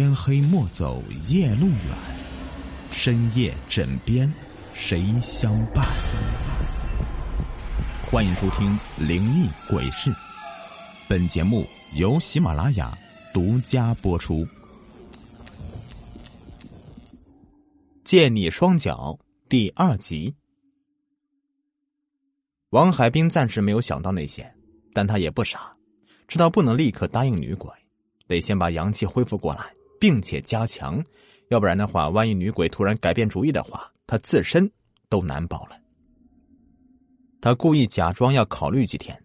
天黑莫走夜路远，深夜枕边谁相伴？欢迎收听《灵异鬼事》，本节目由喜马拉雅独家播出。借你双脚第二集，王海滨暂时没有想到那些，但他也不傻，知道不能立刻答应女鬼。得先把阳气恢复过来，并且加强，要不然的话，万一女鬼突然改变主意的话，他自身都难保了。他故意假装要考虑几天，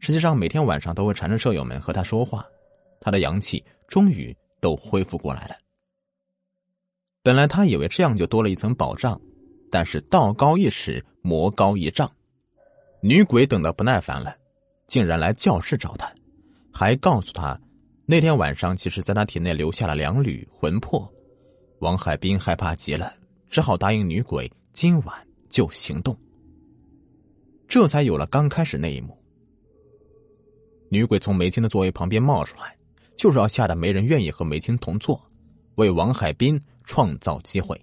实际上每天晚上都会缠着舍友们和他说话，他的阳气终于都恢复过来了。本来他以为这样就多了一层保障，但是道高一尺，魔高一丈，女鬼等的不耐烦了，竟然来教室找他，还告诉他。那天晚上，其实在他体内留下了两缕魂魄，王海滨害怕极了，只好答应女鬼今晚就行动。这才有了刚开始那一幕。女鬼从梅青的座位旁边冒出来，就是要吓得没人愿意和梅青同坐，为王海滨创造机会。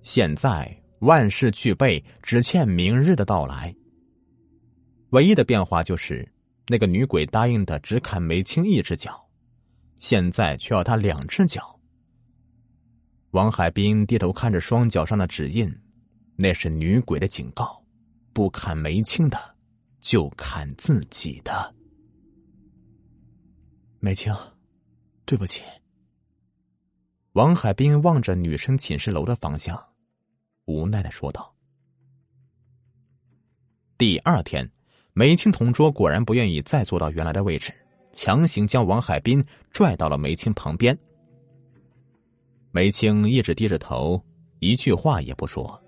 现在万事俱备，只欠明日的到来。唯一的变化就是。那个女鬼答应的只砍梅青一只脚，现在却要他两只脚。王海滨低头看着双脚上的指印，那是女鬼的警告：不砍梅青的，就砍自己的。梅青，对不起。王海滨望着女生寝室楼的方向，无奈的说道。第二天。梅青同桌果然不愿意再坐到原来的位置，强行将王海滨拽到了梅青旁边。梅青一直低着头，一句话也不说，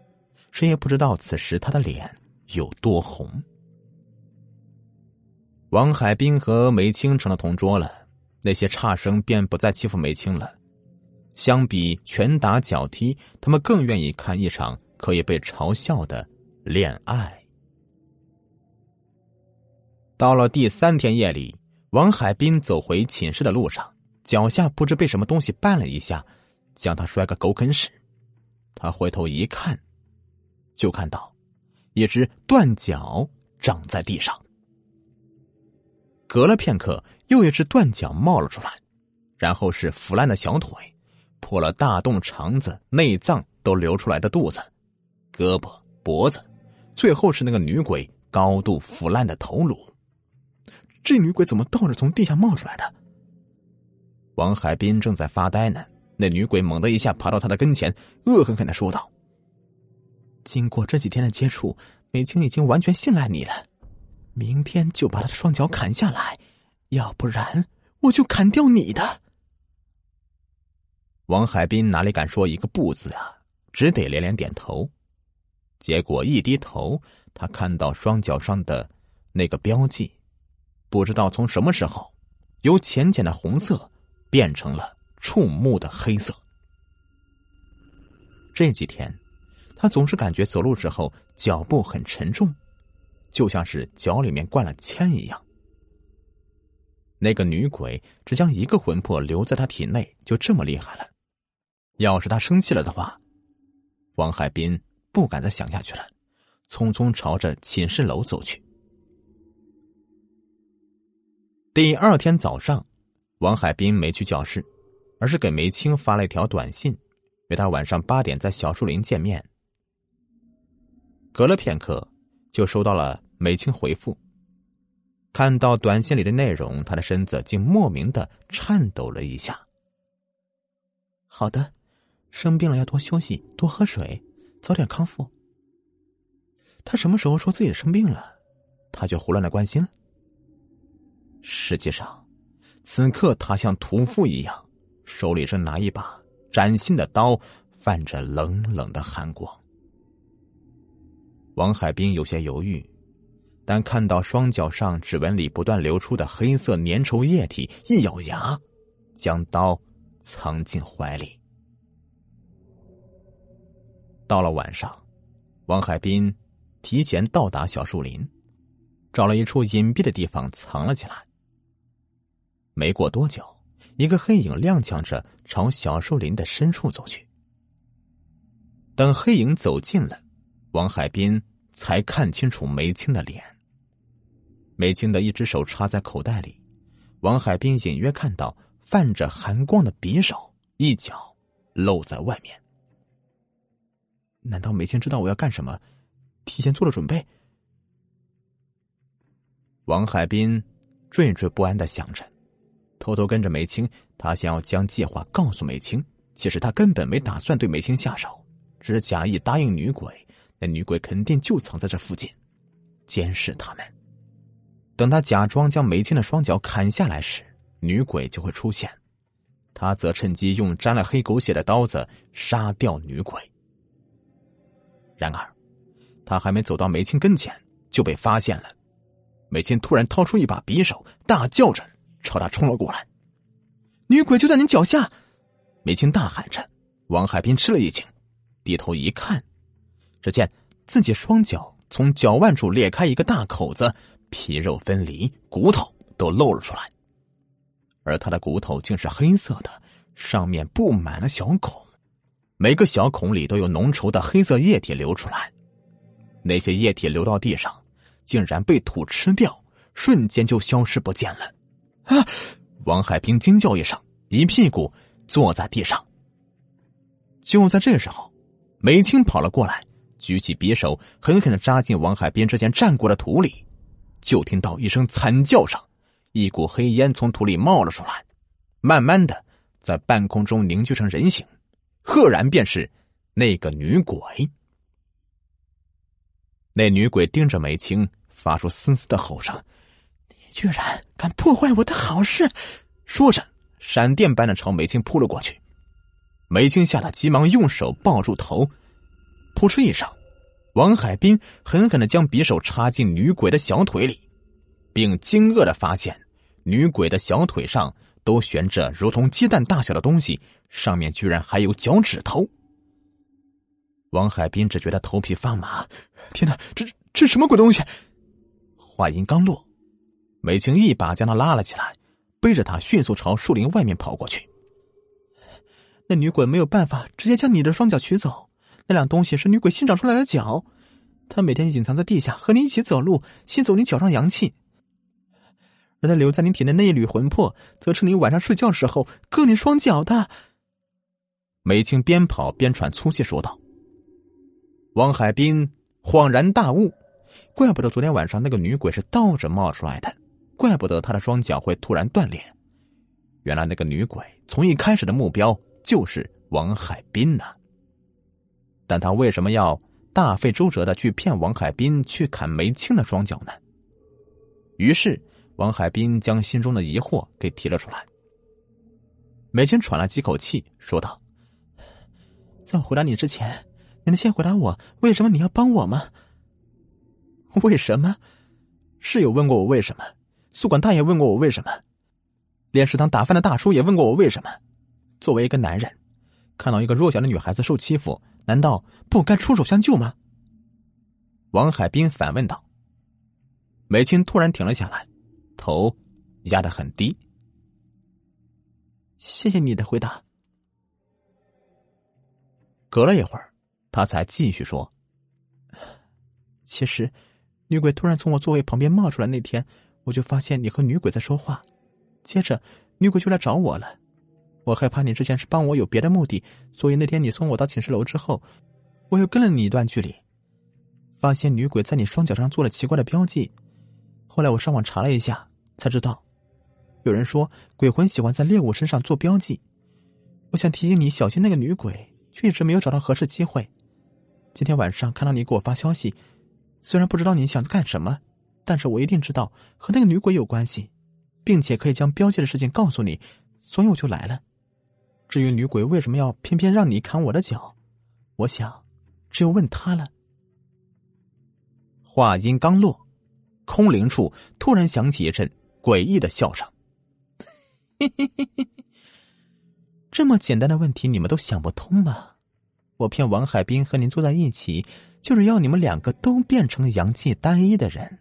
谁也不知道此时他的脸有多红。王海滨和梅青成了同桌了，那些差生便不再欺负梅青了。相比拳打脚踢，他们更愿意看一场可以被嘲笑的恋爱。到了第三天夜里，王海滨走回寝室的路上，脚下不知被什么东西绊了一下，将他摔个狗啃屎。他回头一看，就看到一只断脚长在地上。隔了片刻，又一只断脚冒了出来，然后是腐烂的小腿，破了大洞肠子、内脏都流出来的肚子、胳膊、脖子，最后是那个女鬼高度腐烂的头颅。这女鬼怎么倒着从地下冒出来的？王海滨正在发呆呢，那女鬼猛地一下爬到他的跟前，恶狠狠的说道：“经过这几天的接触，美青已经完全信赖你了。明天就把他的双脚砍下来，要不然我就砍掉你的。”王海滨哪里敢说一个不字啊，只得连连点头。结果一低头，他看到双脚上的那个标记。不知道从什么时候，由浅浅的红色变成了触目的黑色。这几天，他总是感觉走路时候脚步很沉重，就像是脚里面灌了铅一样。那个女鬼只将一个魂魄留在他体内，就这么厉害了。要是他生气了的话，王海滨不敢再想下去了，匆匆朝着寝室楼走去。第二天早上，王海滨没去教室，而是给梅青发了一条短信，约他晚上八点在小树林见面。隔了片刻，就收到了梅青回复。看到短信里的内容，他的身子竟莫名的颤抖了一下。好的，生病了要多休息，多喝水，早点康复。他什么时候说自己生病了，他就胡乱的关心了。实际上，此刻他像屠夫一样，手里正拿一把崭新的刀，泛着冷冷的寒光。王海滨有些犹豫，但看到双脚上指纹里不断流出的黑色粘稠液体，一咬牙，将刀藏进怀里。到了晚上，王海滨提前到达小树林，找了一处隐蔽的地方藏了起来。没过多久，一个黑影踉跄着朝小树林的深处走去。等黑影走近了，王海滨才看清楚梅青的脸。梅青的一只手插在口袋里，王海滨隐约看到泛着寒光的匕首一角露在外面。难道梅青知道我要干什么，提前做了准备？王海滨惴惴不安的想着，偷偷跟着梅青，他想要将计划告诉梅青。其实他根本没打算对梅青下手，只是假意答应女鬼。那女鬼肯定就藏在这附近，监视他们。等他假装将梅青的双脚砍下来时，女鬼就会出现，他则趁机用沾了黑狗血的刀子杀掉女鬼。然而，他还没走到梅青跟前，就被发现了。梅青突然掏出一把匕首，大叫着朝他冲了过来。女鬼就在您脚下！梅青大喊着。王海滨吃了一惊，低头一看，只见自己双脚从脚腕处裂开一个大口子，皮肉分离，骨头都露了出来。而他的骨头竟是黑色的，上面布满了小孔，每个小孔里都有浓稠的黑色液体流出来。那些液体流到地上。竟然被土吃掉，瞬间就消失不见了！啊！王海兵惊叫一声，一屁股坐在地上。就在这时候，梅青跑了过来，举起匕首，狠狠的扎进王海兵之前站过的土里。就听到一声惨叫声，一股黑烟从土里冒了出来，慢慢的在半空中凝聚成人形，赫然便是那个女鬼。那女鬼盯着梅青，发出嘶嘶的吼声：“居然敢破坏我的好事！”说着，闪电般的朝梅青扑了过去。梅青吓得急忙用手抱住头，扑哧一声，王海滨狠狠的将匕首插进女鬼的小腿里，并惊愕的发现，女鬼的小腿上都悬着如同鸡蛋大小的东西，上面居然还有脚趾头。王海滨只觉得头皮发麻，天哪，这这什么鬼东西？话音刚落，美青一把将他拉了起来，背着他迅速朝树林外面跑过去。那女鬼没有办法直接将你的双脚取走，那两东西是女鬼新长出来的脚，她每天隐藏在地下和你一起走路，吸走你脚上阳气，而她留在你体内那一缕魂魄，则是你晚上睡觉时候割你双脚的。美青边跑边喘粗气说道。王海滨恍然大悟，怪不得昨天晚上那个女鬼是倒着冒出来的，怪不得他的双脚会突然断裂。原来那个女鬼从一开始的目标就是王海滨呢。但他为什么要大费周折的去骗王海滨去砍梅青的双脚呢？于是王海滨将心中的疑惑给提了出来。梅青喘了几口气，说道：“在我回答你之前。”你能先回答我，为什么你要帮我吗？为什么？室友问过我为什么，宿管大爷问过我为什么，连食堂打饭的大叔也问过我为什么。作为一个男人，看到一个弱小的女孩子受欺负，难道不该出手相救吗？王海滨反问道。梅青突然停了下来，头压得很低。谢谢你的回答。隔了一会儿。他才继续说：“其实，女鬼突然从我座位旁边冒出来那天，我就发现你和女鬼在说话。接着，女鬼就来找我了。我害怕你之前是帮我有别的目的，所以那天你送我到寝室楼之后，我又跟了你一段距离，发现女鬼在你双脚上做了奇怪的标记。后来我上网查了一下，才知道，有人说鬼魂喜欢在猎物身上做标记。我想提醒你小心那个女鬼，却一直没有找到合适机会。”今天晚上看到你给我发消息，虽然不知道你想干什么，但是我一定知道和那个女鬼有关系，并且可以将标记的事情告诉你，所以我就来了。至于女鬼为什么要偏偏让你砍我的脚，我想只有问她了。话音刚落，空灵处突然响起一阵诡异的笑声。这么简单的问题你们都想不通吗？我骗王海滨和您坐在一起，就是要你们两个都变成阳气单一的人，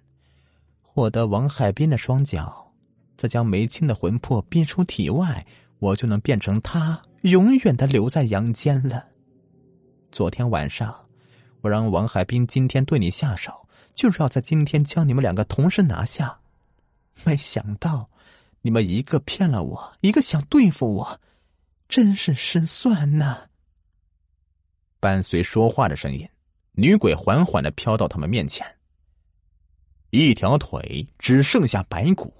获得王海滨的双脚，再将梅青的魂魄逼出体外，我就能变成他，永远的留在阳间了。昨天晚上，我让王海滨今天对你下手，就是要在今天将你们两个同时拿下。没想到，你们一个骗了我，一个想对付我，真是失算呐！伴随说话的声音，女鬼缓缓的飘到他们面前。一条腿只剩下白骨，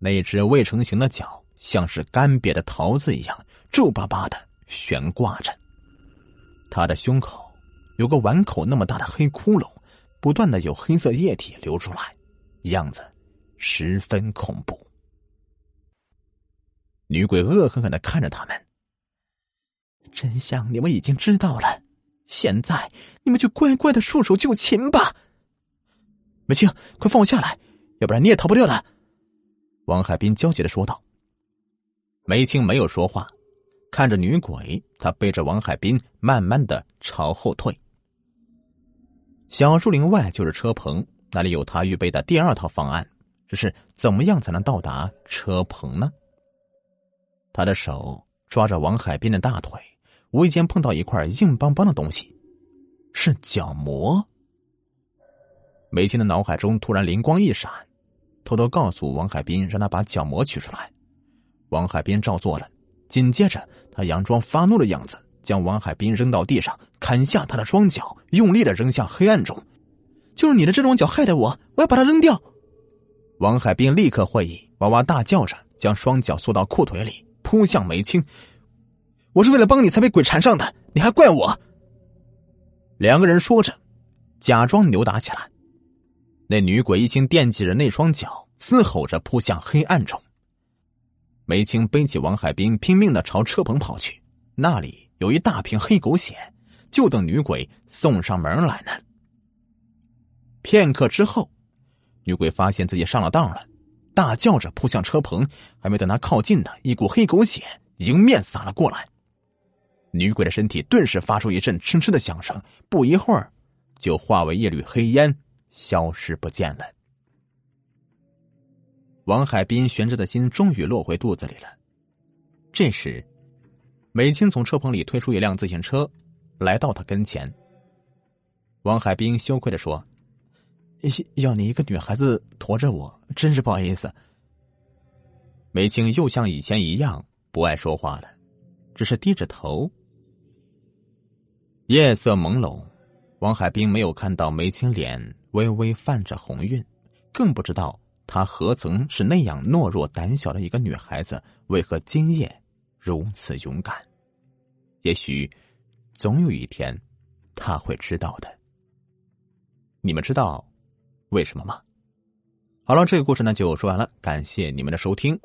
那只未成形的脚像是干瘪的桃子一样皱巴巴的悬挂着。他的胸口有个碗口那么大的黑窟窿，不断的有黑色液体流出来，样子十分恐怖。女鬼恶狠狠的看着他们，真相你们已经知道了，现在你们就乖乖的束手就擒吧。梅青，快放我下来，要不然你也逃不掉的。王海滨焦急的说道。梅青没有说话。看着女鬼，他背着王海滨慢慢的朝后退。小树林外就是车棚，那里有他预备的第二套方案。只是怎么样才能到达车棚呢？他的手抓着王海滨的大腿，无意间碰到一块硬邦邦的东西，是角膜。梅青的脑海中突然灵光一闪，偷偷告诉王海滨，让他把角膜取出来。王海滨照做了。紧接着，他佯装发怒的样子，将王海滨扔到地上，砍下他的双脚，用力的扔向黑暗中。就是你的这双脚害的我，我要把它扔掉！王海滨立刻会意，哇哇大叫着，将双脚缩到裤腿里，扑向梅青。我是为了帮你才被鬼缠上的，你还怪我？两个人说着，假装扭打起来。那女鬼一心惦记着那双脚，嘶吼着扑向黑暗中。梅青背起王海滨，拼命的朝车棚跑去。那里有一大瓶黑狗血，就等女鬼送上门来呢。片刻之后，女鬼发现自己上了当了，大叫着扑向车棚。还没等她靠近呢，一股黑狗血迎面洒了过来。女鬼的身体顿时发出一阵哧哧的响声，不一会儿，就化为一缕黑烟，消失不见了。王海滨悬着的心终于落回肚子里了。这时，美青从车棚里推出一辆自行车，来到他跟前。王海滨羞愧的说：“要你一个女孩子驮着我，真是不好意思。”梅青又像以前一样不爱说话了，只是低着头。夜色朦胧，王海滨没有看到梅青脸微微泛着红晕，更不知道。她何曾是那样懦弱胆小的一个女孩子？为何今夜如此勇敢？也许，总有一天，他会知道的。你们知道为什么吗？好了，这个故事呢就说完了，感谢你们的收听。